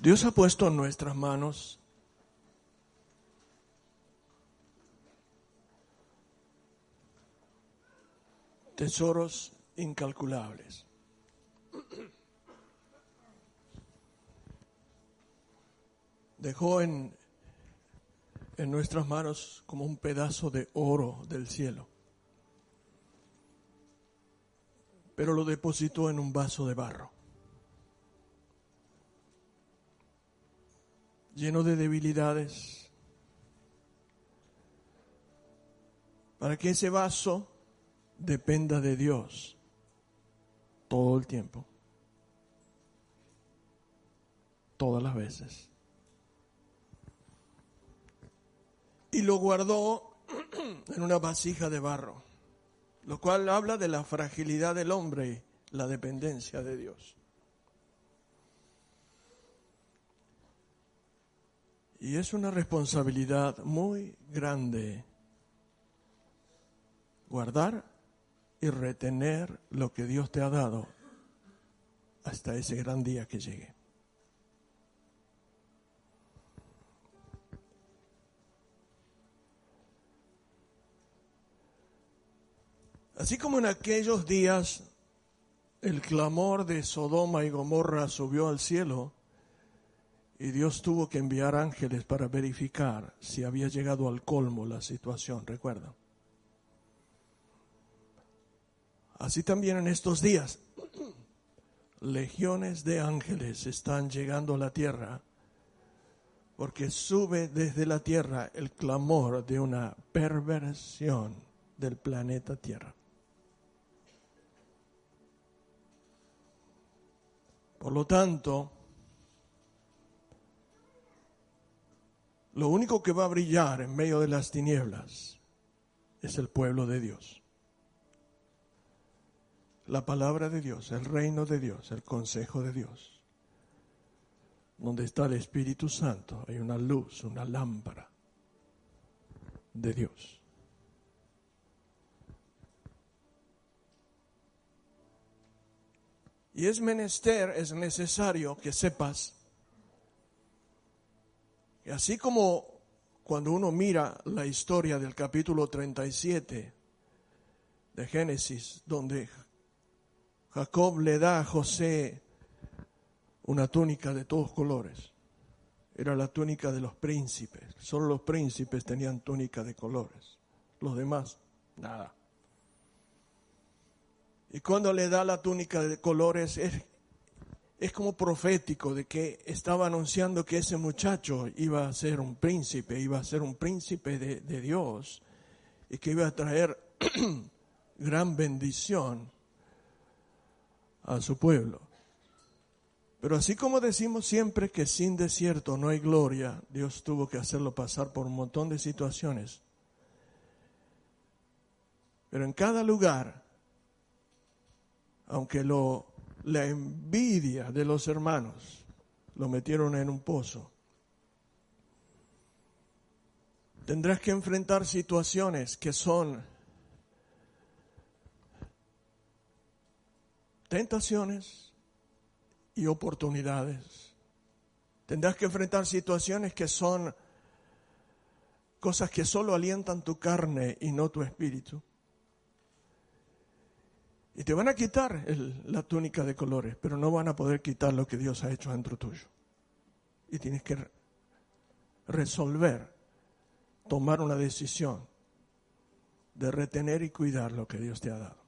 Dios ha puesto en nuestras manos tesoros incalculables. Dejó en, en nuestras manos como un pedazo de oro del cielo, pero lo depositó en un vaso de barro. Lleno de debilidades, para que ese vaso dependa de Dios todo el tiempo, todas las veces. Y lo guardó en una vasija de barro, lo cual habla de la fragilidad del hombre la dependencia de Dios. Y es una responsabilidad muy grande guardar y retener lo que Dios te ha dado hasta ese gran día que llegue. Así como en aquellos días el clamor de Sodoma y Gomorra subió al cielo, y Dios tuvo que enviar ángeles para verificar si había llegado al colmo la situación, recuerda. Así también en estos días, legiones de ángeles están llegando a la tierra porque sube desde la tierra el clamor de una perversión del planeta Tierra. Por lo tanto, Lo único que va a brillar en medio de las tinieblas es el pueblo de Dios. La palabra de Dios, el reino de Dios, el consejo de Dios. Donde está el Espíritu Santo hay una luz, una lámpara de Dios. Y es menester, es necesario que sepas y así como cuando uno mira la historia del capítulo 37 de Génesis, donde Jacob le da a José una túnica de todos colores. Era la túnica de los príncipes. Solo los príncipes tenían túnica de colores. Los demás, nada. Y cuando le da la túnica de colores, es es como profético de que estaba anunciando que ese muchacho iba a ser un príncipe, iba a ser un príncipe de, Dios y que iba a traer gran bendición a su pueblo. Pero así como decimos siempre que sin desierto no hay gloria, Dios tuvo que hacerlo pasar por un montón de situaciones. Pero en cada lugar, aunque lo la envidia de los hermanos lo metieron en un pozo. Tendrás que enfrentar situaciones que son tentaciones y oportunidades. Tendrás que enfrentar situaciones que son cosas que solo alientan tu carne y no tu espíritu. Y te van a quitar la túnica de colores, pero no van a poder quitar lo que Dios ha hecho dentro tuyo. Y tienes que resolver, tomar una decisión de retener y cuidar lo que Dios te ha dado.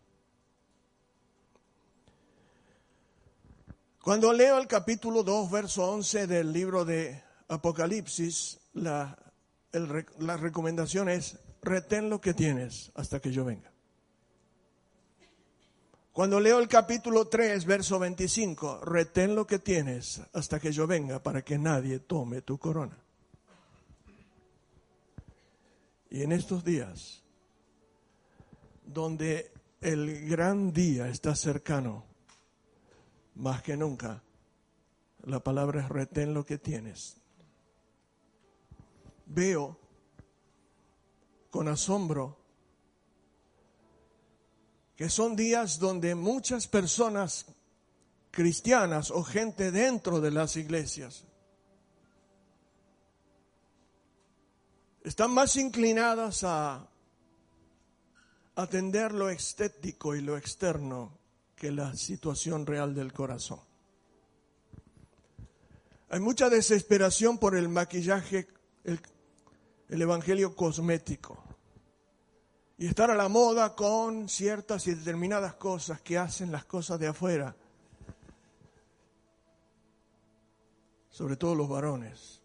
Cuando leo el capítulo 2, verso 11 del libro de Apocalipsis, la, la recomendación es, retén lo que tienes hasta que yo venga. Cuando leo el capítulo 3, verso 25, retén lo que tienes hasta que yo venga para que nadie tome tu corona. Y en estos días, donde el gran día está cercano, más que nunca, la palabra es retén lo que tienes. Veo con asombro que son días donde muchas personas cristianas o gente dentro de las iglesias están más inclinadas a atender lo estético y lo externo que la situación real del corazón. Hay mucha desesperación por el maquillaje, el, evangelio cosmético. Y estar a la moda con ciertas y determinadas cosas que hacen las cosas de afuera. Sobre todo los varones.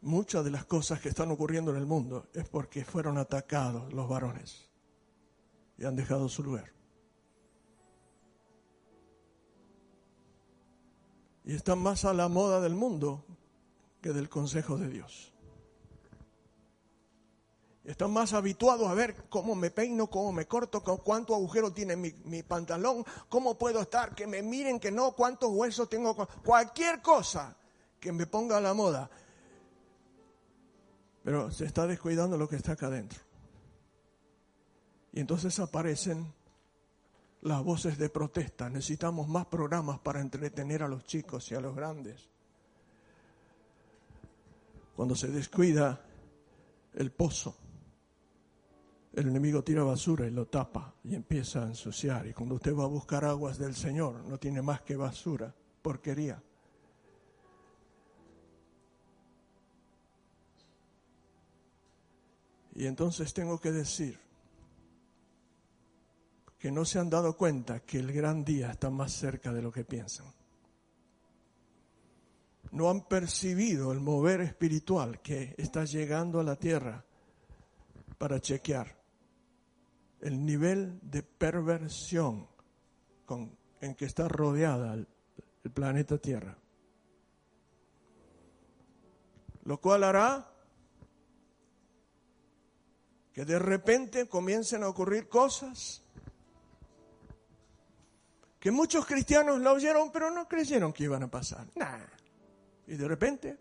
muchas de las cosas que están ocurriendo en el mundo es porque fueron atacados los varones y han dejado su lugar. Y están más a la moda del mundo que del consejo de Dios. Están más habituados a ver cómo me peino, cómo me corto, cuánto agujero tiene mi, mi, pantalón, cómo puedo estar, que me miren, que no, cuántos huesos tengo, cualquier cosa que me ponga a la moda pero se está descuidando lo que está acá adentro. Y entonces aparecen las voces de protesta. Necesitamos más programas para entretener a los chicos y a los grandes. Cuando se descuida el pozo, el enemigo tira basura y lo tapa y empieza a ensuciar. Y cuando usted va a buscar aguas del Señor, no tiene más que basura, porquería. Y entonces tengo que decir que no se han dado cuenta que el gran día está más cerca de lo que piensan. No han percibido el mover espiritual que está llegando a la tierra para chequear el nivel de perversión con, en que está rodeada el, el planeta Tierra. Lo cual hará que de repente comiencen a ocurrir cosas que muchos cristianos lo oyeron, pero no creyeron que iban a pasar. Y de repente.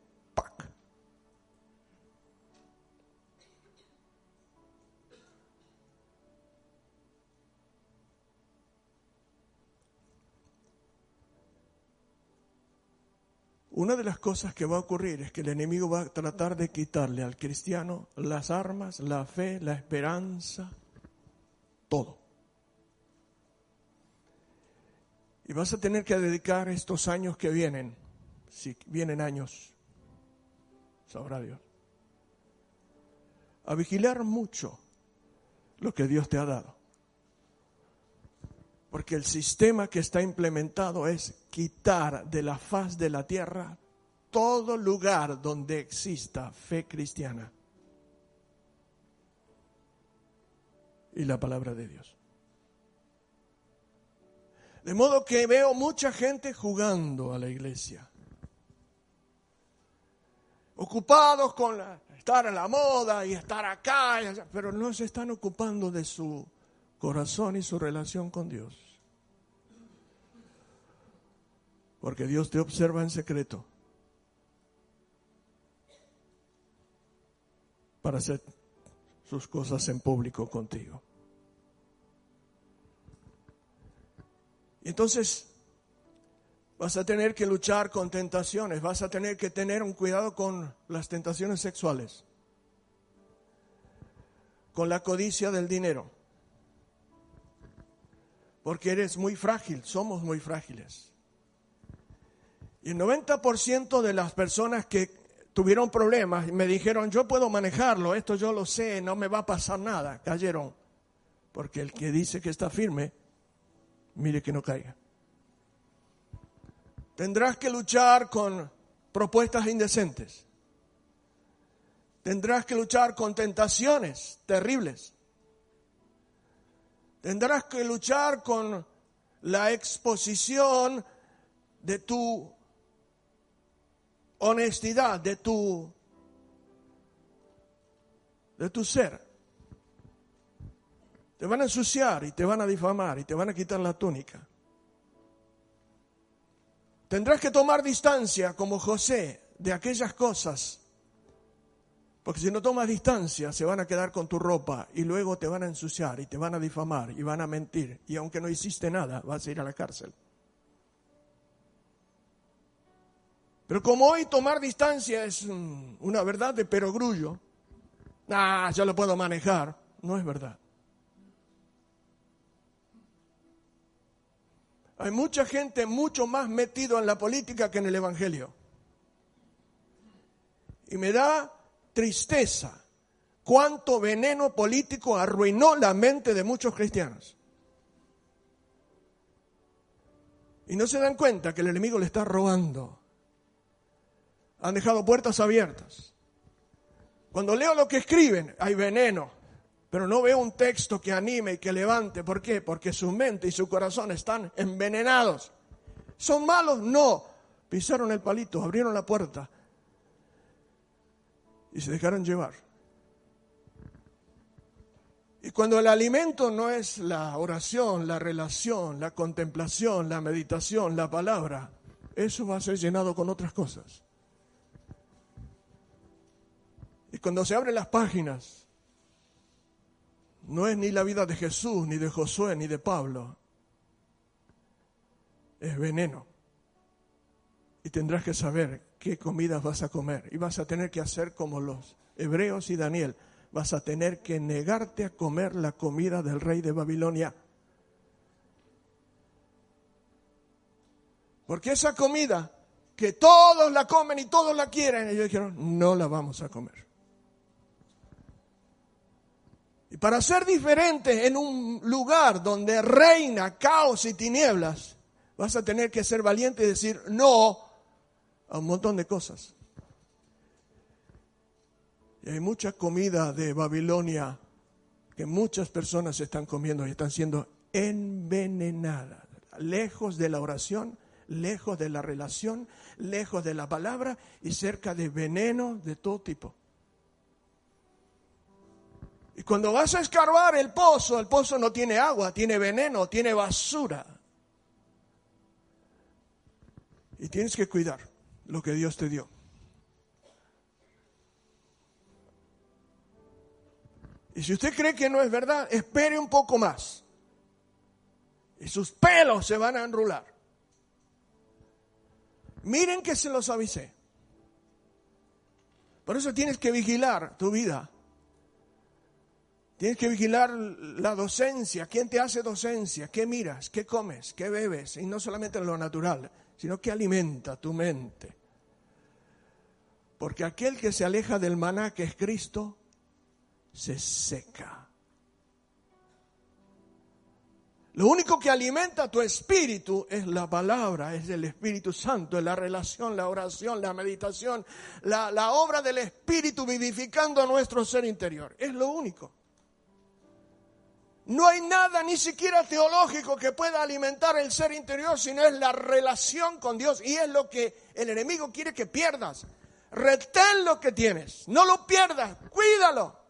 Una de las cosas que va a ocurrir es que el enemigo va a tratar de quitarle al cristiano las armas, la fe, la esperanza, todo. Y vas a tener que dedicar estos años que vienen, si vienen años, sabrá Dios, a vigilar mucho lo que Dios te ha dado. Porque el sistema que está implementado es quitar de la faz de la tierra todo lugar donde exista fe cristiana y la palabra de Dios. De modo que veo mucha gente jugando a la iglesia, ocupados con estar a la moda y estar acá, pero no se están ocupando de su corazón y su relación con Dios. Porque Dios te observa en secreto para hacer sus cosas en público contigo. Entonces, vas a tener que luchar con tentaciones, vas a tener que tener un cuidado con las tentaciones sexuales, con la codicia del dinero, porque eres muy frágil, somos muy frágiles. Y el 90% de las personas que tuvieron problemas y me dijeron, yo puedo manejarlo, esto yo lo sé, no me va a pasar nada, cayeron. Porque el que dice que está firme, mire que no caiga. Tendrás que luchar con propuestas indecentes. Tendrás que luchar con tentaciones terribles. Tendrás que luchar con la exposición de tu honestidad de tu de tu ser. Te van a ensuciar y te van a difamar y te van a quitar la túnica. Tendrás que tomar distancia como José de aquellas cosas, porque si no tomas distancia se van a quedar con tu ropa y luego te van a ensuciar y te van a difamar y van a mentir y aunque no hiciste nada vas a ir a la cárcel. Pero como hoy tomar distancia es una verdad de perogrullo, ah, ya lo puedo manejar, no es verdad. Hay mucha gente mucho más metido en la política que en el Evangelio. Y me da tristeza cuánto veneno político arruinó la mente de muchos cristianos. Y no se dan cuenta que el enemigo le está robando. Han dejado puertas abiertas. Cuando leo lo que escriben, hay veneno, pero no veo un texto que anime y que levante. ¿Por qué? Porque su mente y su corazón están envenenados. ¿Son malos? No. Pisaron el palito, abrieron la puerta y se dejaron llevar. Y cuando el alimento no es la oración, la relación, la contemplación, la meditación, la palabra, eso va a ser llenado con otras cosas. Y cuando se abren las páginas, no es ni la vida de Jesús, ni de Josué, ni de Pablo. Es veneno. Y tendrás que saber qué comidas vas a comer. Y vas a tener que hacer como los hebreos y Daniel. Vas a tener que negarte a comer la comida del rey de Babilonia. Porque esa comida que todos la comen y todos la quieren, ellos dijeron, no la vamos a comer. Y para ser diferente en un lugar donde reina caos y tinieblas, vas a tener que ser valiente y decir no a un montón de cosas. Y hay mucha comida de Babilonia que muchas personas están comiendo y están siendo envenenadas, lejos de la oración, lejos de la relación, lejos de la palabra y cerca de veneno de todo tipo. Y cuando vas a escarbar el pozo, el pozo no tiene agua, tiene veneno, tiene basura. Y tienes que cuidar lo que Dios te dio. Y si usted cree que no es verdad, espere un poco más. Y sus pelos se van a enrular. Miren que se los avisé. Por eso tienes que vigilar tu vida. Tienes que vigilar la docencia. ¿Quién te hace docencia? ¿Qué miras? ¿Qué comes? ¿Qué bebes? Y no solamente en lo natural, sino que alimenta tu mente. Porque aquel que se aleja del maná que es Cristo, se seca. Lo único que alimenta tu espíritu es la palabra, es el Espíritu Santo, es la relación, la oración, la meditación, la, la obra del Espíritu vivificando nuestro ser interior. Es lo único. No hay nada ni siquiera teológico que pueda alimentar el ser interior, sino es la relación con Dios. Y es lo que el enemigo quiere que pierdas. Retén lo que tienes, no lo pierdas, cuídalo.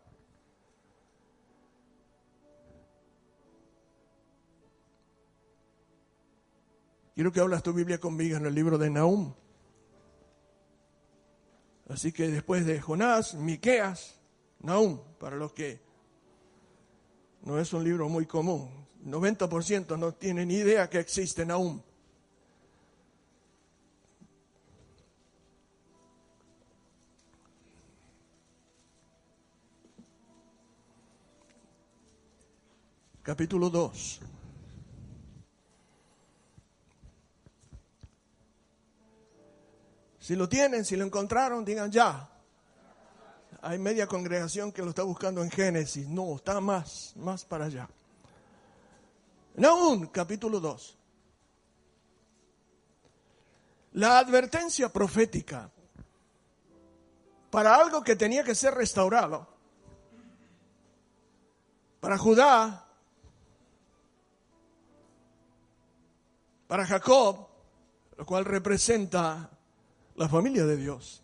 Quiero que hablas tu Biblia conmigo en el libro de Nahum. Así que después de Jonás, Miqueas, Nahum, para los que no es un libro muy común. 90% no tienen idea que existen aún. Capítulo 2. Si lo tienen, si lo encontraron, digan ya. Hay media congregación que lo está buscando en Génesis. No, está más, más para allá. Naúm, capítulo 2. La advertencia profética para algo que tenía que ser restaurado. Para Judá, para Jacob, lo cual representa la familia de Dios,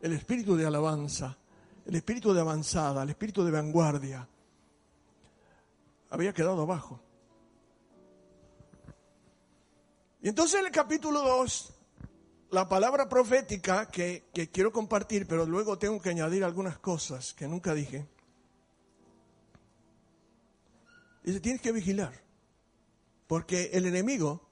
el espíritu de alabanza, el espíritu de avanzada, el espíritu de vanguardia, había quedado abajo. Y entonces en el capítulo 2, la palabra profética que, que, quiero compartir, pero luego tengo que añadir algunas cosas que nunca dije. Dice, tienes que vigilar, porque el enemigo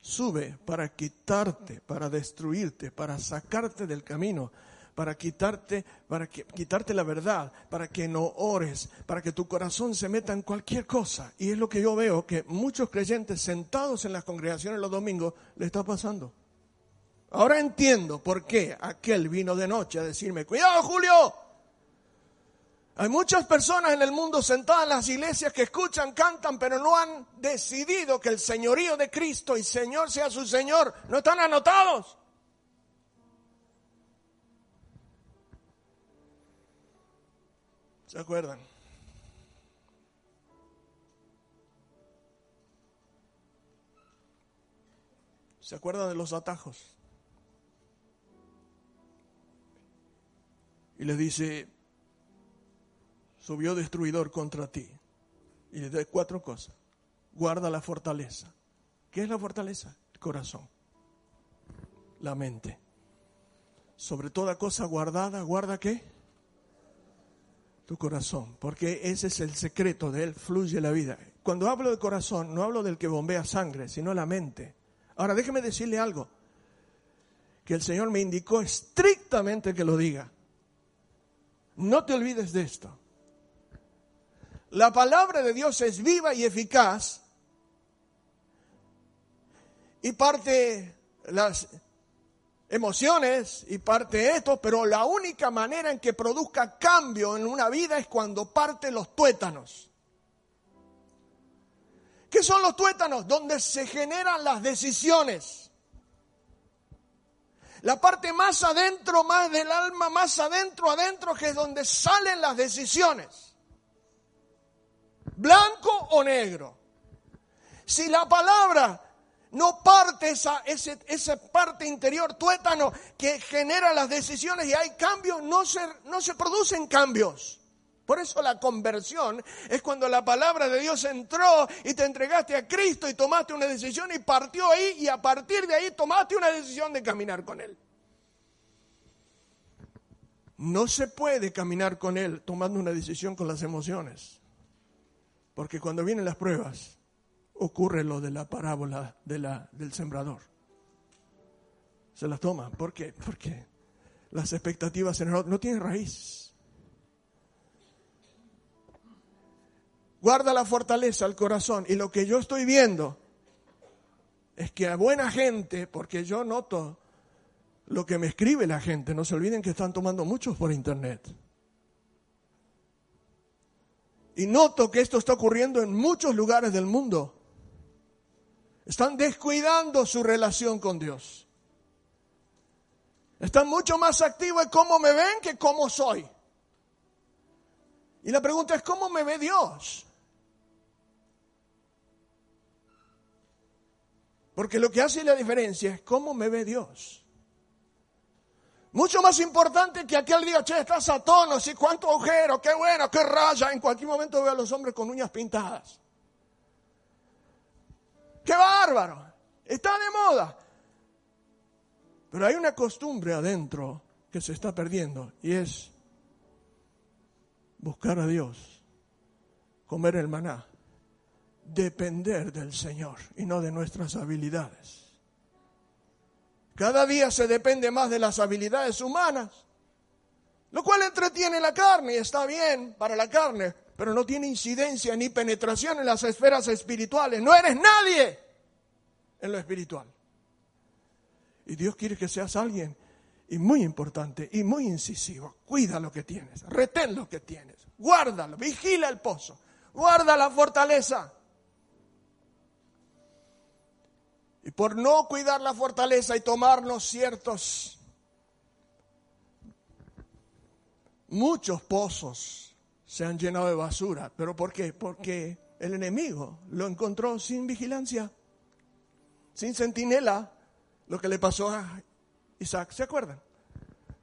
sube para quitarte, para destruirte, para sacarte del camino, para quitarte, para quitarte la verdad, para que no ores, para que tu corazón se meta en cualquier cosa. Y es lo que yo veo que muchos creyentes sentados en las congregaciones los domingos le está pasando. Ahora entiendo por qué aquel vino de noche a decirme, cuidado Julio, hay muchas personas en el mundo sentadas en las iglesias que escuchan, cantan, pero no han decidido que el señorío de Cristo y Señor sea su Señor. No están anotados. ¿Se acuerdan? ¿Se acuerdan de los atajos? Y le dice, subió destruidor contra ti. Y le da cuatro cosas. Guarda la fortaleza. ¿Qué es la fortaleza? El corazón. La mente. Sobre toda cosa guardada, ¿guarda qué? Tu corazón, porque ese es el secreto de él, fluye la vida. Cuando hablo de corazón, no hablo del que bombea sangre, sino la mente. Ahora, déjeme decirle algo, que el Señor me indicó estrictamente que lo diga. No te olvides de esto. La palabra de Dios es viva y eficaz y parte las emociones y parte de esto, pero la única manera en que produzca cambio en una vida es cuando parte los tuétanos. ¿Qué son los tuétanos? Donde se generan las decisiones. La parte más adentro, más del alma, más adentro, adentro, que es donde salen las decisiones. Blanco o negro. Si la palabra no parte esa, esa parte interior tuétano que genera las decisiones y hay cambios, no se, no se producen cambios. Por eso la conversión es cuando la palabra de Dios entró y te entregaste a Cristo y tomaste una decisión y partió ahí y a partir de ahí tomaste una decisión de caminar con Él. No se puede caminar con Él tomando una decisión con las emociones. Porque cuando vienen las pruebas, ocurre lo de la parábola de la, del sembrador. Se la toma. ¿Por qué? Porque las expectativas en el no tienen raíz. Guarda la fortaleza al corazón. Y lo que yo estoy viendo es que a buena gente, porque yo noto lo que me escribe la gente, no se olviden que están tomando muchos por internet. Y noto que esto está ocurriendo en muchos lugares del mundo. Están descuidando su relación con Dios. Están mucho más activos en cómo me ven que cómo soy. Y la pregunta es, ¿cómo me ve Dios? Porque lo que hace la diferencia es cómo me ve Dios. Mucho más importante que aquel día, che, estás a tono, sí, cuánto agujero, qué bueno, qué raya. En cualquier momento veo a los hombres con uñas pintadas. ¡Qué bárbaro! Está de moda. Pero hay una costumbre adentro que se está perdiendo y es buscar a Dios, comer el maná, depender del Señor y no de nuestras habilidades. Cada día se depende más de las habilidades humanas, lo cual entretiene la carne y está bien para la carne, pero no tiene incidencia ni penetración en las esferas espirituales. No eres nadie en lo espiritual. Y Dios quiere que seas alguien y muy importante y muy incisivo. Cuida lo que tienes, retén lo que tienes, guárdalo, vigila el pozo, guarda la fortaleza. Y por no cuidar la fortaleza y tomarnos ciertos, muchos pozos se han llenado de basura. ¿Pero por qué? Porque el enemigo lo encontró sin vigilancia, sin centinela, lo que le pasó a Isaac. ¿Se acuerdan?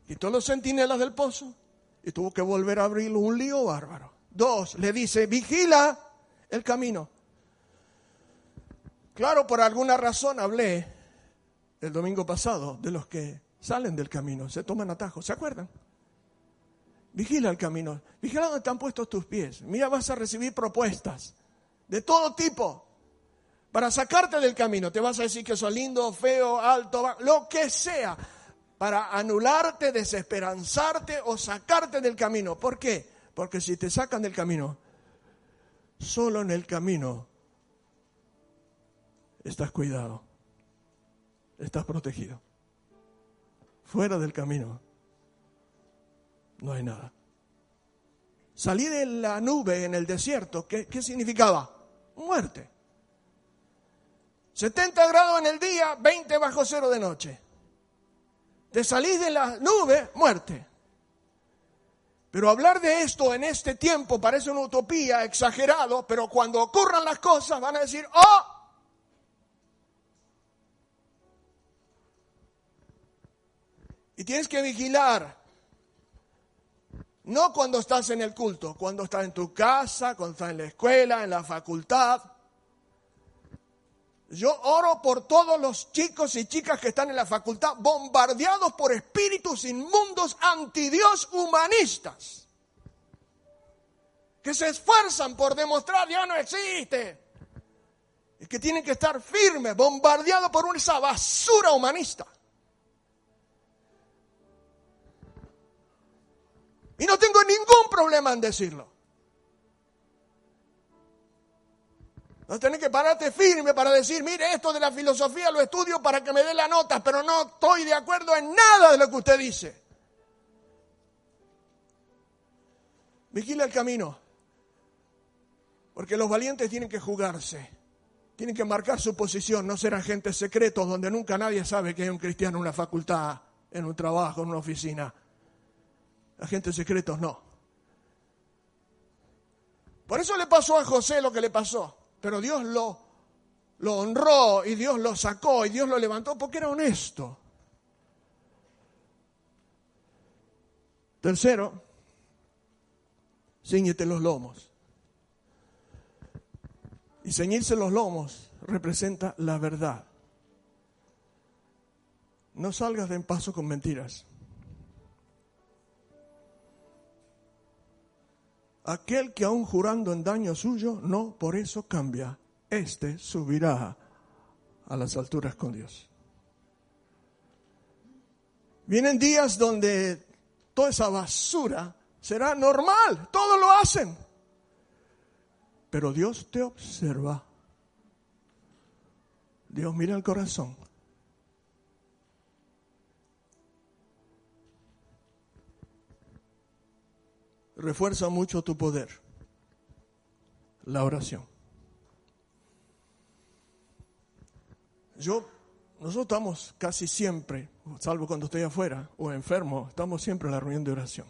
Quitó los centinelas del pozo y tuvo que volver a abrirlo. Un lío bárbaro. Dos, le dice, vigila el camino. Claro, por alguna razón hablé el domingo pasado de los que salen del camino, se toman atajos. ¿Se acuerdan? Vigila el camino. Vigila donde están puestos tus pies. Mira, vas a recibir propuestas de todo tipo. para sacarte del camino. Te vas a decir que sos lindo, feo, alto, lo que sea, para anularte, desesperanzarte o sacarte del camino. ¿Por qué? Porque si te sacan del camino, solo en el camino estás cuidado, estás protegido. Fuera del camino no hay nada. Salí de la nube en el desierto, ¿qué, qué significaba? Muerte. 70 grados en el día, 20 bajo cero de noche. Te salís de la nube, muerte. Pero hablar de esto en este tiempo parece una utopía, exagerado, pero cuando ocurran las cosas van a decir, oh, y tienes que vigilar. No cuando estás en el culto, cuando estás en tu casa, cuando estás en la escuela, en la facultad. Yo oro por todos los chicos y chicas que están en la facultad bombardeados por espíritus inmundos antidios humanistas. Que se esfuerzan por demostrar ya no existe. Y que tienen que estar firmes, bombardeados por esa basura humanista. Y no tengo ningún problema en decirlo. No tenés que pararte firme para decir, mire, esto de la filosofía lo estudio para que me dé la nota, pero no estoy de acuerdo en nada de lo que usted dice. Vigila el camino. Porque los valientes tienen que jugarse. Tienen que marcar su posición, no ser agentes secretos donde nunca nadie sabe que hay un cristiano en una facultad, en un trabajo, en una oficina. Agentes secretos no. Por eso le pasó a José lo que le pasó. Pero Dios lo, lo honró y Dios lo sacó y Dios lo levantó porque era honesto. Tercero, ciñete los lomos. Y ceñirse los lomos representa la verdad. No salgas de en paso con mentiras. Aquel que aún jurando en daño suyo, no por eso cambia. Este subirá a las alturas con Dios. Vienen días donde toda esa basura será normal, todos lo hacen. Pero Dios te observa. Dios mira el corazón. Refuerza mucho tu poder, la oración. Yo, nosotros estamos casi siempre, salvo cuando estoy afuera o enfermo, estamos siempre en la reunión de oración.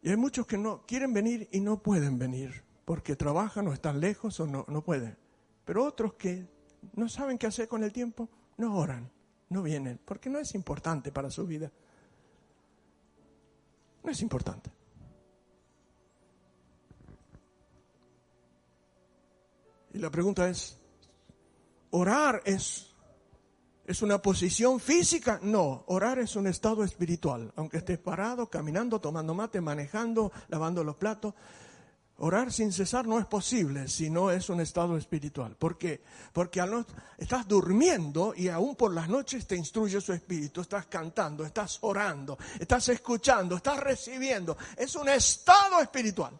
Y hay muchos que no quieren venir y no pueden venir porque trabajan o están lejos o no, no pueden. Pero otros que no saben qué hacer con el tiempo, no oran, no vienen, porque no es importante para su vida. No es importante. Y la pregunta es, ¿orar es, es una posición física? No, orar es un estado espiritual. Aunque estés parado, caminando, tomando mate, manejando, lavando los platos, Orar sin cesar no es posible si no es un estado espiritual. ¿Por qué? Porque estás durmiendo y aún por las noches te instruye su espíritu. Estás cantando, estás orando, estás escuchando, estás recibiendo. Es un estado espiritual.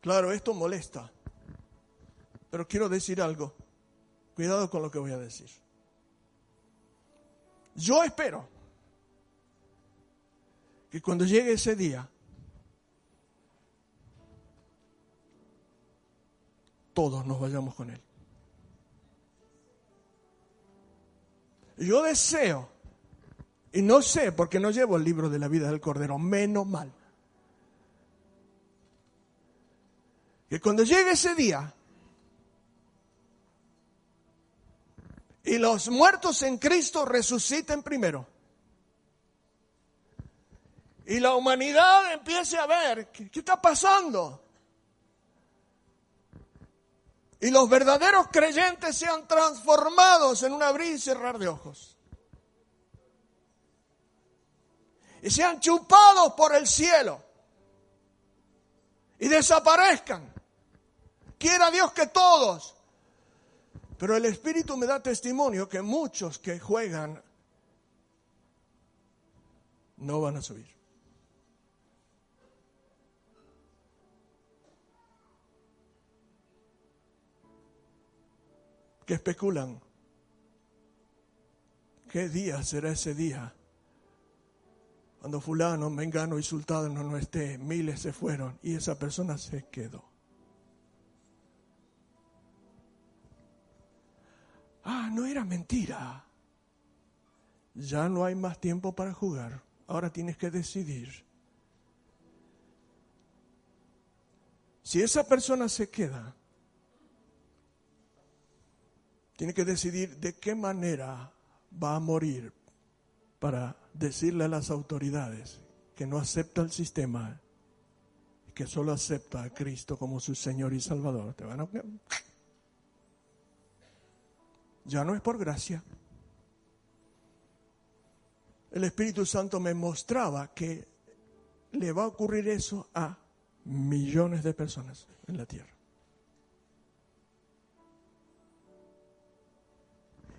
Claro, esto molesta. Pero quiero decir algo. Cuidado con lo que voy a decir. Yo espero que cuando llegue ese día, todos nos vayamos con Él. Yo deseo, y no sé porque no llevo el libro de la vida del Cordero, menos mal, que cuando llegue ese día, y los muertos en Cristo resuciten primero, y la humanidad empiece a ver qué, está pasando. Y los verdaderos creyentes sean transformados en un abrir y cerrar de ojos. Y sean chupados por el cielo. y desaparezcan. Quiera Dios que todos. Pero el Espíritu me da testimonio que muchos que juegan no van a subir. Que especulan. ¿Qué día será ese día? Cuando fulano, mengano y sultano no esté, miles se fueron y esa persona se quedó. Ah, no era mentira. Ya no hay más tiempo para jugar. Ahora tienes que decidir. Si esa persona se queda, tiene que decidir de qué manera va a morir para decirle a las autoridades que no acepta el sistema, que solo acepta a Cristo como su Señor y Salvador. Ya no es por gracia. El Espíritu Santo me mostraba que le va a ocurrir eso a millones de personas en la tierra.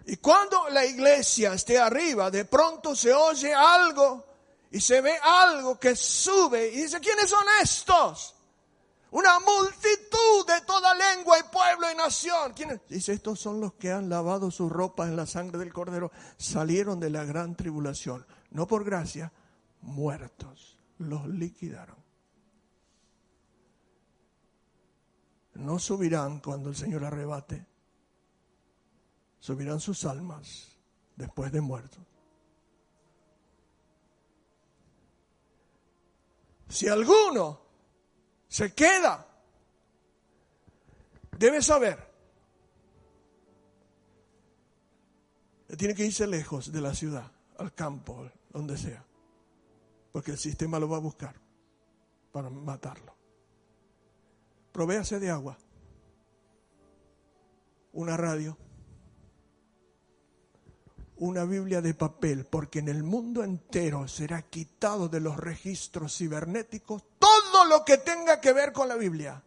Y cuando la iglesia esté arriba, de pronto se oye algo y se ve algo que sube y dice, ¿quiénes son estos? Una multitud de toda lengua y pueblo y nación. ¿Quiénes? Dice, estos son los que han lavado sus ropas en la sangre del cordero, salieron de la gran tribulación, no por gracia, muertos, los liquidaron. No subirán cuando el Señor arrebate subirán sus almas después de muertos. Si alguno se queda, debe saber, tiene que irse lejos de la ciudad, al campo, donde sea, porque el sistema lo va a buscar para matarlo. Provéase de agua, una radio, una Biblia de papel, porque en el mundo entero será quitado de los registros cibernéticos todo lo que tenga que ver con la Biblia.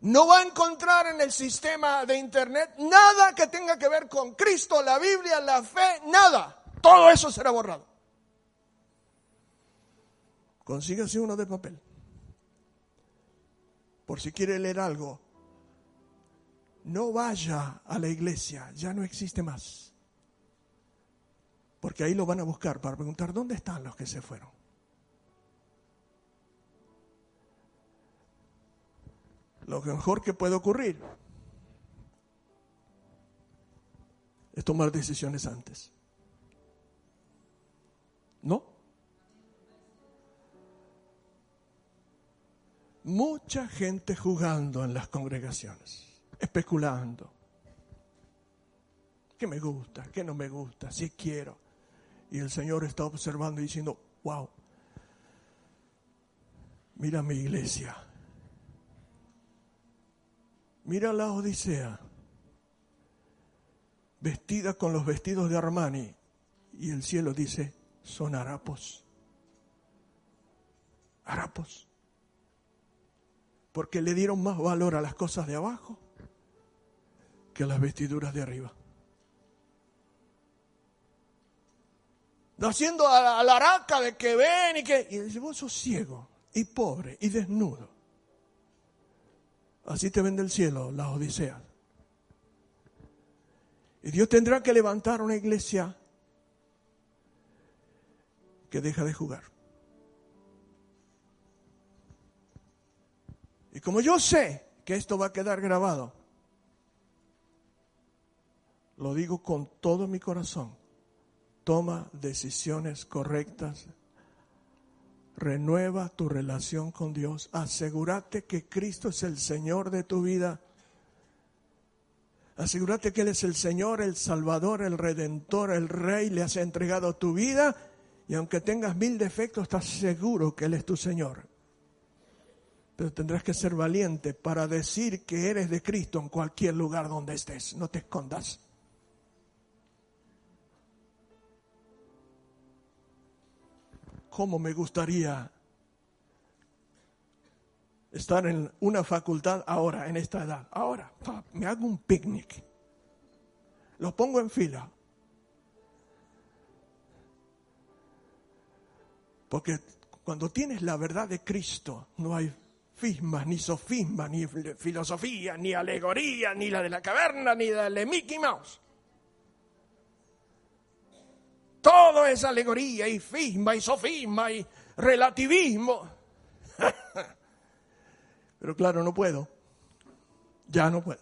No va a encontrar en el sistema de Internet nada que tenga que ver con Cristo, la Biblia, la fe, nada. Todo eso será borrado. Consígase uno de papel. Por si quiere leer algo no vaya a la iglesia, ya no existe más. Porque ahí lo van a buscar para preguntar, ¿dónde están los que se fueron? Lo mejor que puede ocurrir es tomar decisiones antes. ¿No? Mucha gente jugando en las congregaciones especulando. ¿Qué me gusta? ¿Qué no me gusta? Si quiero. Y el Señor está observando y diciendo, wow, mira mi iglesia. Mira la Odisea, vestida con los vestidos de Armani. Y el cielo dice, son harapos. Harapos. Porque le dieron más valor a las cosas de abajo que las vestiduras de arriba. Haciendo a la araca de que ven y que... Y dice, vos sos ciego y pobre y desnudo. Así te vende el cielo, las odiseas. Y Dios tendrá que levantar una iglesia que deja de jugar. Y como yo sé que esto va a quedar grabado, lo digo con todo mi corazón, toma decisiones correctas, renueva tu relación con Dios, asegúrate que Cristo es el Señor de tu vida, asegúrate que Él es el Señor, el Salvador, el Redentor, el Rey, le has entregado tu vida. Y aunque tengas mil defectos, estás seguro que Él es tu Señor. Pero tendrás que ser valiente para decir que eres de Cristo en cualquier lugar donde estés, no te escondas. Cómo me gustaría estar en una facultad ahora, en esta edad. Ahora, me hago un picnic. Los pongo en fila. Porque cuando tienes la verdad de Cristo, no hay fismas, ni sofismas, ni filosofía, ni alegoría, ni la de la caverna, ni la de Mickey Mouse. Todo es alegoría y fisma y sofisma y relativismo. Pero claro, no puedo. Ya no puedo.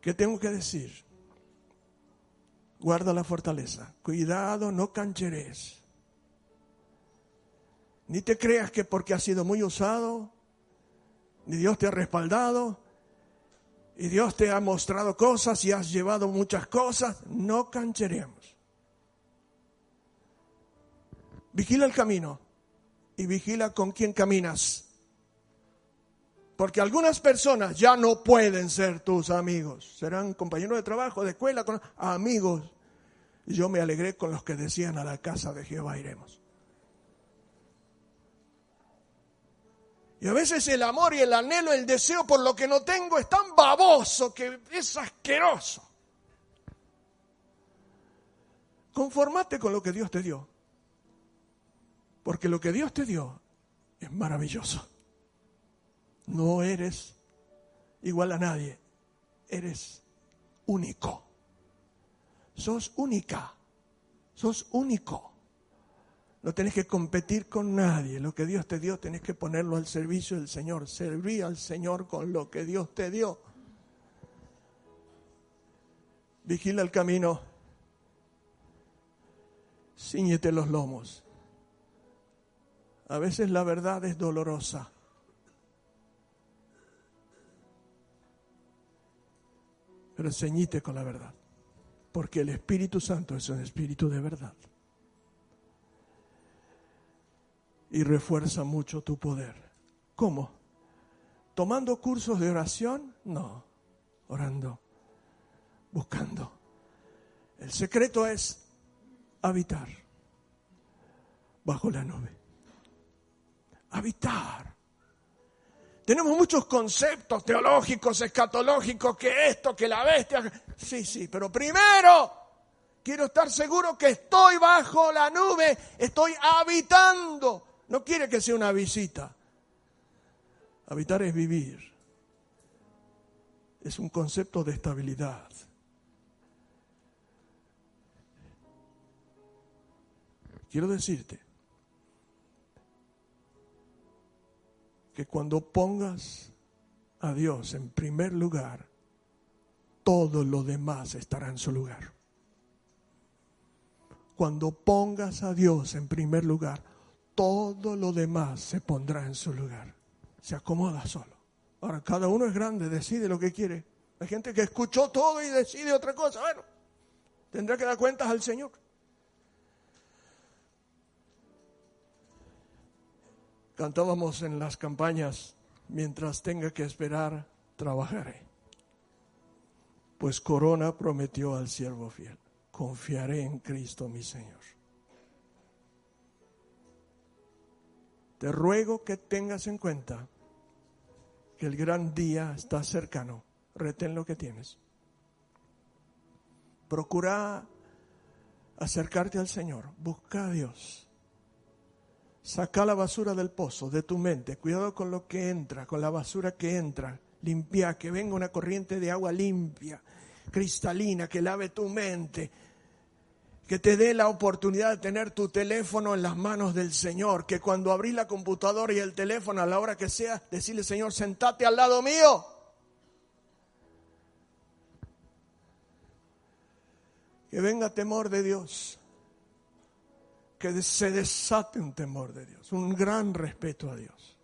¿Qué tengo que decir? Guarda la fortaleza. Cuidado, no cancheres. Ni te creas que porque has sido muy usado, ni Dios te ha respaldado, y Dios te ha mostrado cosas y has llevado muchas cosas, no cancheremos. Vigila el camino y vigila con quién caminas. Porque algunas personas ya no pueden ser tus amigos. Serán compañeros de trabajo, de escuela, con amigos. Yo me alegré con los que decían a la casa de Jehová iremos. Y a veces el amor y el anhelo, el deseo por lo que no tengo es tan baboso que es asqueroso. Conformate con lo que Dios te dio. Porque lo que Dios te dio es maravilloso. No eres igual a nadie. Eres único. Sos única. Sos único. No tenés que competir con nadie. Lo que Dios te dio tenés que ponerlo al servicio del Señor. Servir al Señor con lo que Dios te dio. Vigila el camino. Cíñete los lomos. A veces la verdad es dolorosa. Pero ceñite con la verdad. Porque el Espíritu Santo es un espíritu de verdad. Y refuerza mucho tu poder. ¿Cómo? ¿Tomando cursos de oración? No. Orando. Buscando. El secreto es habitar bajo la nube habitar. Tenemos muchos conceptos teológicos, escatológicos, que esto, que la bestia. Sí, sí, pero primero quiero estar seguro que estoy bajo la nube, estoy habitando. No quiere que sea una visita. Habitar es vivir. Es un concepto de estabilidad. Quiero decirte que cuando pongas a Dios en primer lugar, todo lo demás estará en su lugar. Cuando pongas a Dios en primer lugar, todo lo demás se pondrá en su lugar. Se acomoda solo. Ahora, cada uno es grande, decide lo que quiere. Hay gente que escuchó todo y decide otra cosa. Bueno, tendrá que dar cuentas al Señor. Cantábamos en las campañas, mientras tenga que esperar, trabajaré. Pues Corona prometió al siervo fiel, confiaré en Cristo mi Señor. Te ruego que tengas en cuenta que el gran día está cercano. Retén lo que tienes. Procura acercarte al Señor. Busca a Dios. Saca la basura del pozo de tu mente. Cuidado con lo que entra, con la basura que entra. Limpia, que venga una corriente de agua limpia, cristalina, que lave tu mente. Que te dé la oportunidad de tener tu teléfono en las manos del Señor. Que cuando abrís la computadora y el teléfono a la hora que sea, decirle, Señor, sentate al lado mío. Que venga temor de Dios que se desate un temor de Dios, un gran respeto a Dios.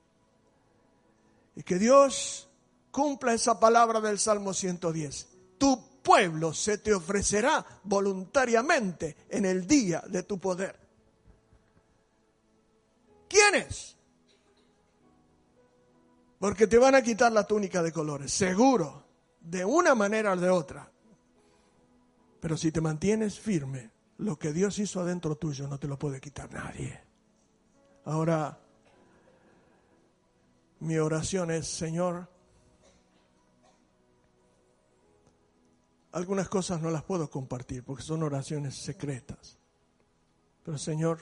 Y que Dios cumpla esa palabra del Salmo 110. Tu pueblo se te ofrecerá voluntariamente en el día de tu poder. ¿Quiénes? Porque te van a quitar la túnica de colores, seguro, de una manera o de otra. Pero si te mantienes firme, lo que Dios hizo adentro tuyo no te lo puede quitar nadie. Ahora, mi oración es, Señor, algunas cosas no las puedo compartir porque son oraciones secretas. Pero Señor,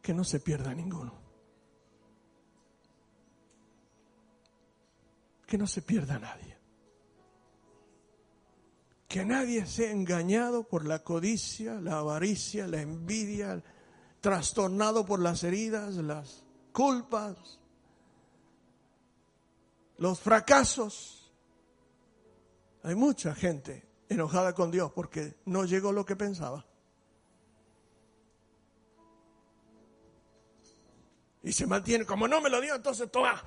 que no se pierda ninguno. Que no se pierda nadie. Que nadie sea engañado por la codicia, la avaricia, la envidia, trastornado por las heridas, las culpas, los fracasos. Hay mucha gente enojada con Dios porque no llegó lo que pensaba. Y se mantiene, como no me lo dio, entonces toma.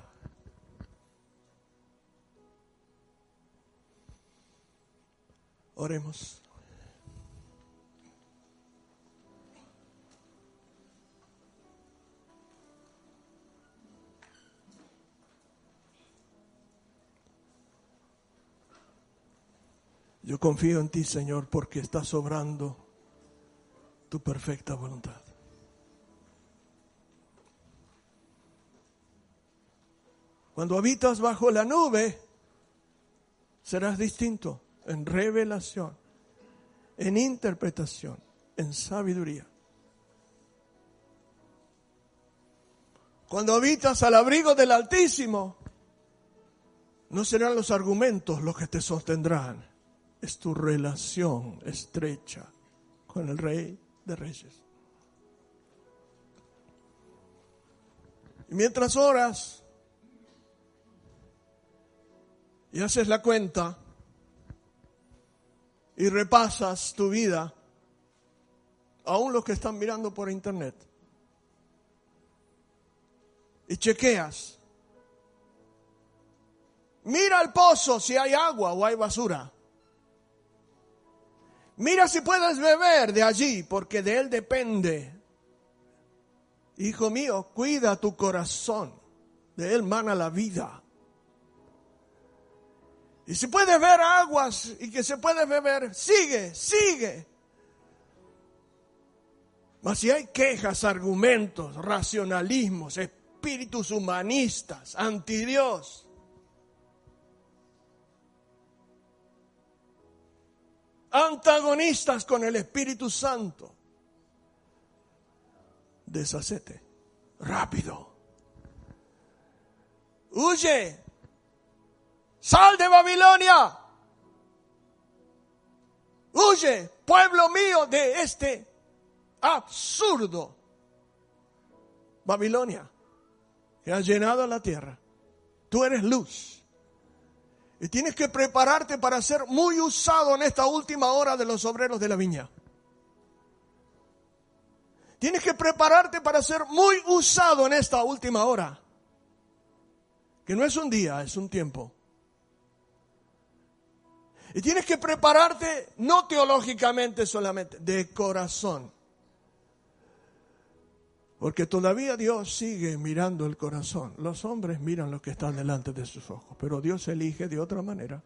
Oremos. Yo confío en ti, Señor, porque estás sobrando tu perfecta voluntad. Cuando habitas bajo la nube, serás distinto en revelación, en interpretación, en sabiduría. Cuando habitas al abrigo del Altísimo, no serán los argumentos los que te sostendrán, es tu relación estrecha con el Rey de Reyes. Y mientras oras y haces la cuenta y repasas tu vida, aún los que están mirando por internet, y chequeas, mira el pozo si hay agua o hay basura. Mira si puedes beber de allí, porque de él depende. Hijo mío, cuida tu corazón, de él mana la vida. Y si puedes ver aguas y que se puede beber, sigue, sigue. Mas si hay quejas, argumentos, racionalismos, espíritus humanistas, anti Dios, antagonistas con el Espíritu Santo. Deshacete rápido. Huye. Sal de Babilonia. Huye, pueblo mío, de este absurdo Babilonia que ha llenado la tierra. Tú eres luz. Y tienes que prepararte para ser muy usado en esta última hora de los obreros de la viña. Tienes que prepararte para ser muy usado en esta última hora. Que no es un día, es un tiempo. Y tienes que prepararte no teológicamente solamente, de corazón. Porque todavía Dios sigue mirando el corazón. Los hombres miran lo que está delante de sus ojos, pero Dios elige de otra manera.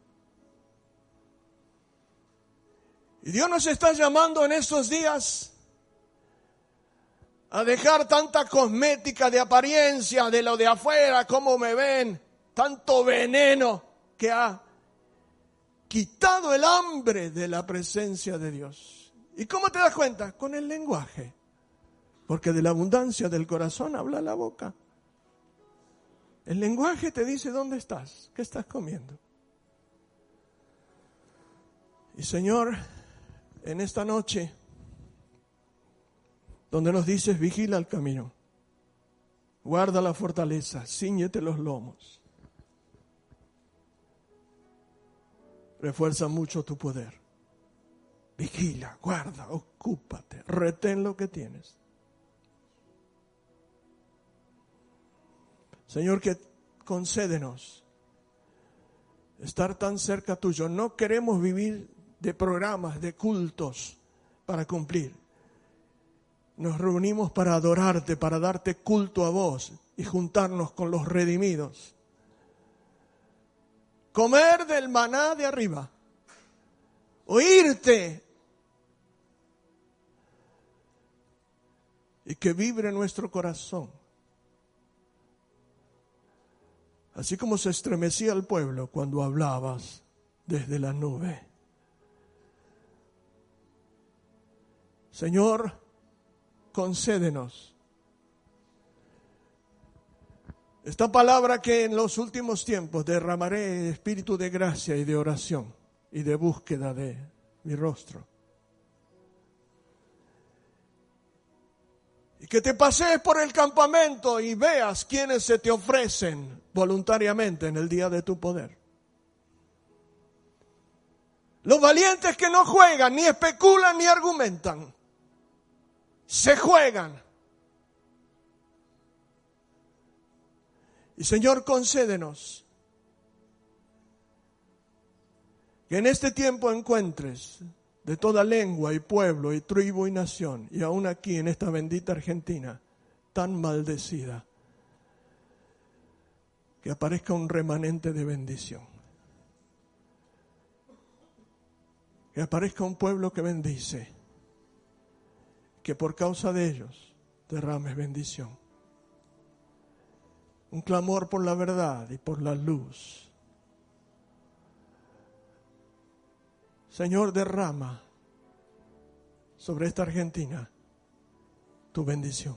Y Dios nos está llamando en estos días a dejar tanta cosmética de apariencia, de lo de afuera, cómo me ven, tanto veneno que ha quitado el hambre de la presencia de Dios. ¿Y cómo te das cuenta? Con el lenguaje. Porque de la abundancia del corazón habla la boca. El lenguaje te dice dónde estás, qué estás comiendo. Y Señor, en esta noche, donde nos dices, vigila el camino, guarda la fortaleza, ciñete los lomos, refuerza mucho tu poder. Vigila, guarda, ocúpate, retén lo que tienes. Señor, que concédenos estar tan cerca tuyo. No queremos vivir de programas, de cultos para cumplir. Nos reunimos para adorarte, para darte culto a vos y juntarnos con los redimidos. Comer del maná de arriba. Oírte. y que vibre nuestro corazón. Así como se estremecía el pueblo cuando hablabas desde la nube. Señor, concédenos esta palabra que en los últimos tiempos derramaré espíritu de gracia y de oración y de búsqueda de mi rostro. Y que te pasees por el campamento y veas quienes se te ofrecen voluntariamente en el día de tu poder. Los valientes que no juegan, ni especulan, ni argumentan. Se juegan. Y Señor, concédenos que en este tiempo encuentres de toda lengua y pueblo y tribu y nación, y aún aquí en esta bendita Argentina, tan maldecida, que aparezca un remanente de bendición. Que aparezca un pueblo que bendice, que por causa de ellos derrames bendición. Un clamor por la verdad y por la luz Señor, derrama sobre esta Argentina tu bendición.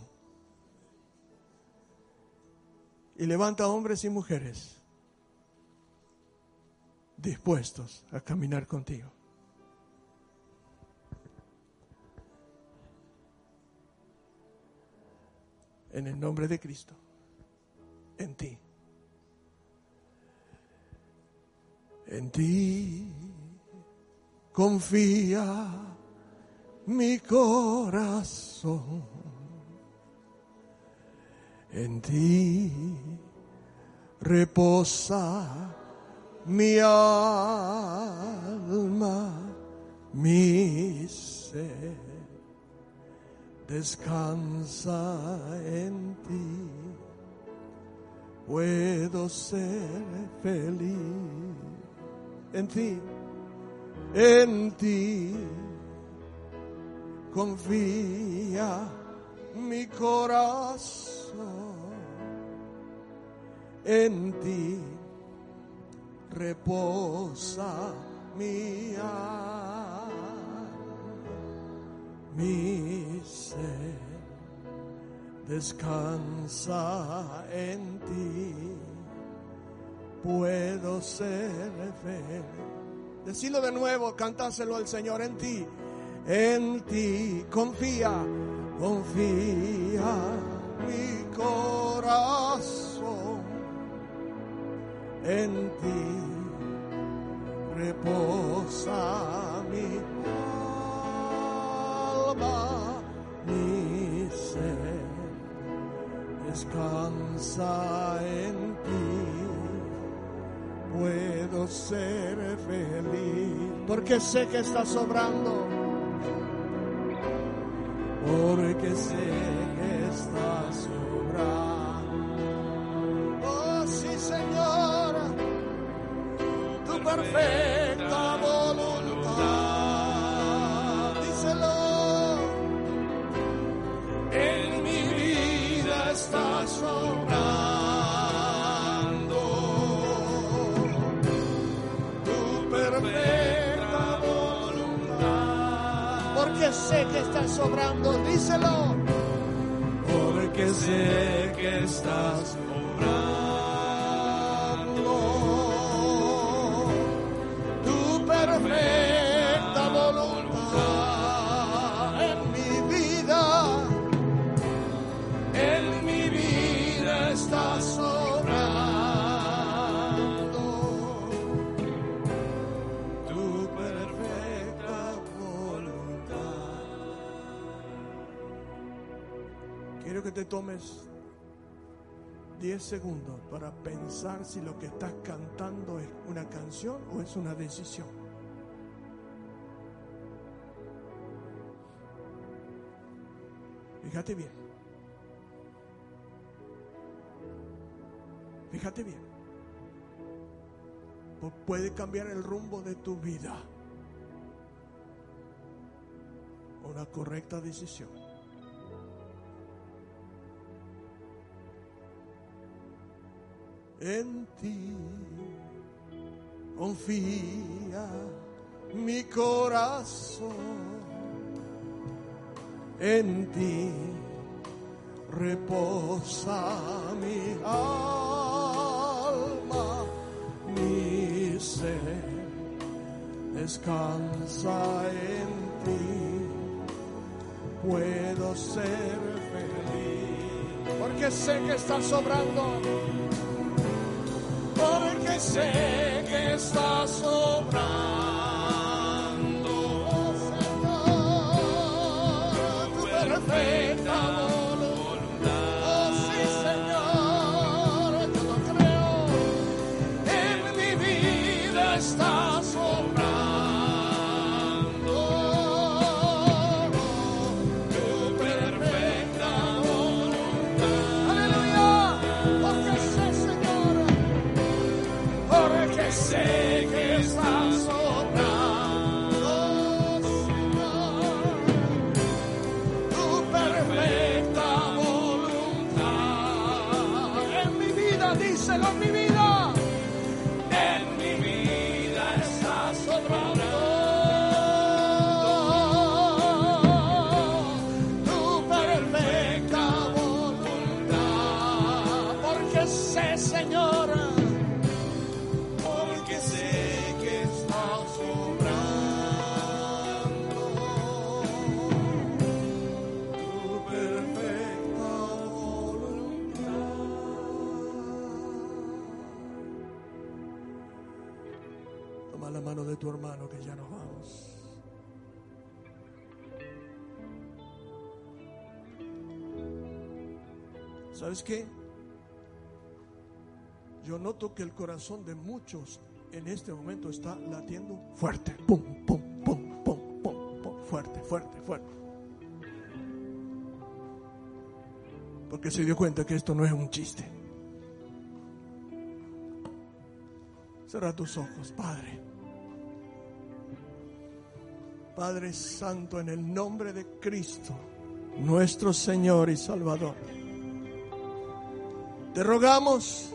Y levanta hombres y mujeres dispuestos a caminar contigo. En el nombre de Cristo, en ti. En ti confía mi corazón en ti. Reposa mi alma, mi ser, descansa en ti, puedo ser feliz en ti en ti. Confía mi corazón, en ti. Reposa mi alma, mi ser descansa en ti, puedo ser feliz Decilo de nuevo, cantáselo al Señor en ti. En ti confía, confía mi corazón. En ti reposa mi alma, mi ser descansa en ti puedo ser feliz, porque sé que está sobrando, porque sé que está sobrando. Oh sí, Señor, tu perfecta sé que está sobrando, díselo. Porque sé que estás sobrando. 10 segundos para pensar si lo que estás cantando es una canción o es una decisión. Fíjate bien. Fíjate bien. Pu- Puede cambiar el rumbo de tu vida. Una correcta decisión. En ti. Confía mi corazón en ti. Reposa mi alma, mi ser. Descansa en ti, puedo ser feliz, porque sé que estás sobrando, porque sé que estás sobrando. ¿Sabes qué? Yo noto que el corazón de muchos en este momento está latiendo fuerte. Pum, pum, pum, pum, pum, pum. Fuerte, fuerte, fuerte. Porque se dio cuenta que esto no es un chiste. Cierra tus ojos, Padre. Padre Santo, en el nombre de Cristo, nuestro Señor y Salvador. Te rogamos,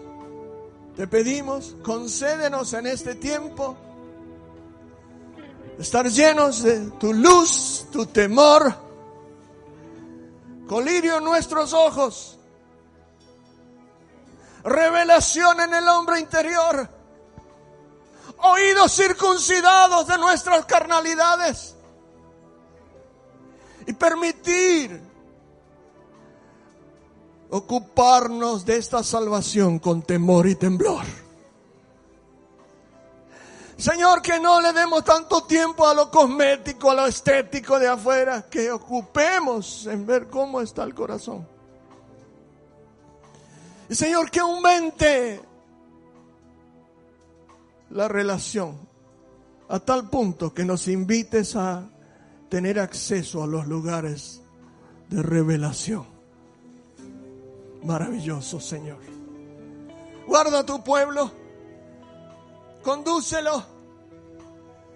te pedimos, concédenos en este tiempo estar llenos de tu luz, tu temor, colirio en nuestros ojos, revelación en el hombre interior, oídos circuncidados de nuestras carnalidades. Y permitir ocuparnos de esta salvación con temor y temblor. Señor, que no le demos tanto tiempo a lo cosmético, a lo estético de afuera, que ocupemos en ver cómo está el corazón. Y Señor, que aumente la relación a tal punto que nos invites a tener acceso a los lugares de revelación maravilloso, Señor. Guarda a tu pueblo, condúcelo,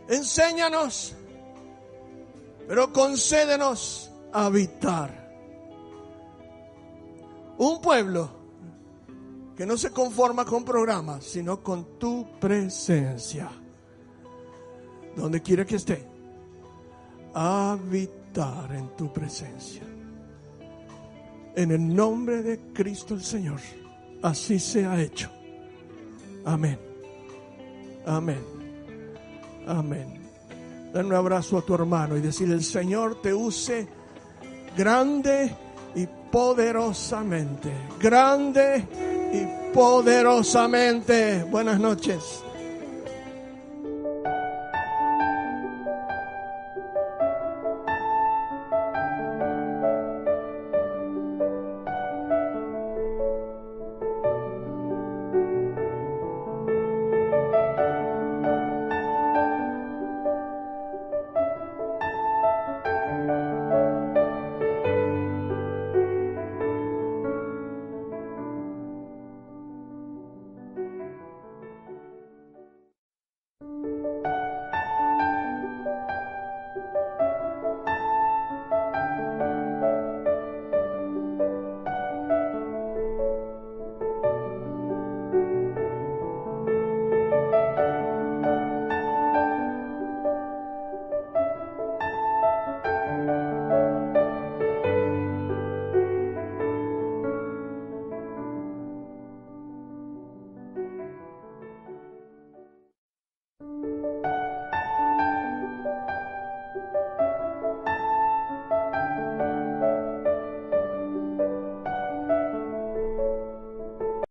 enséñanos, pero concédenos habitar. Un pueblo que no se conforma con programas, sino con tu presencia. Donde quiera que esté, habitar en tu presencia. En el nombre de Cristo el Señor. Así se ha hecho. Amén. Amén. Amén. Dale un abrazo a tu hermano y decirle, el Señor te use grande y poderosamente. Grande y poderosamente. Buenas noches.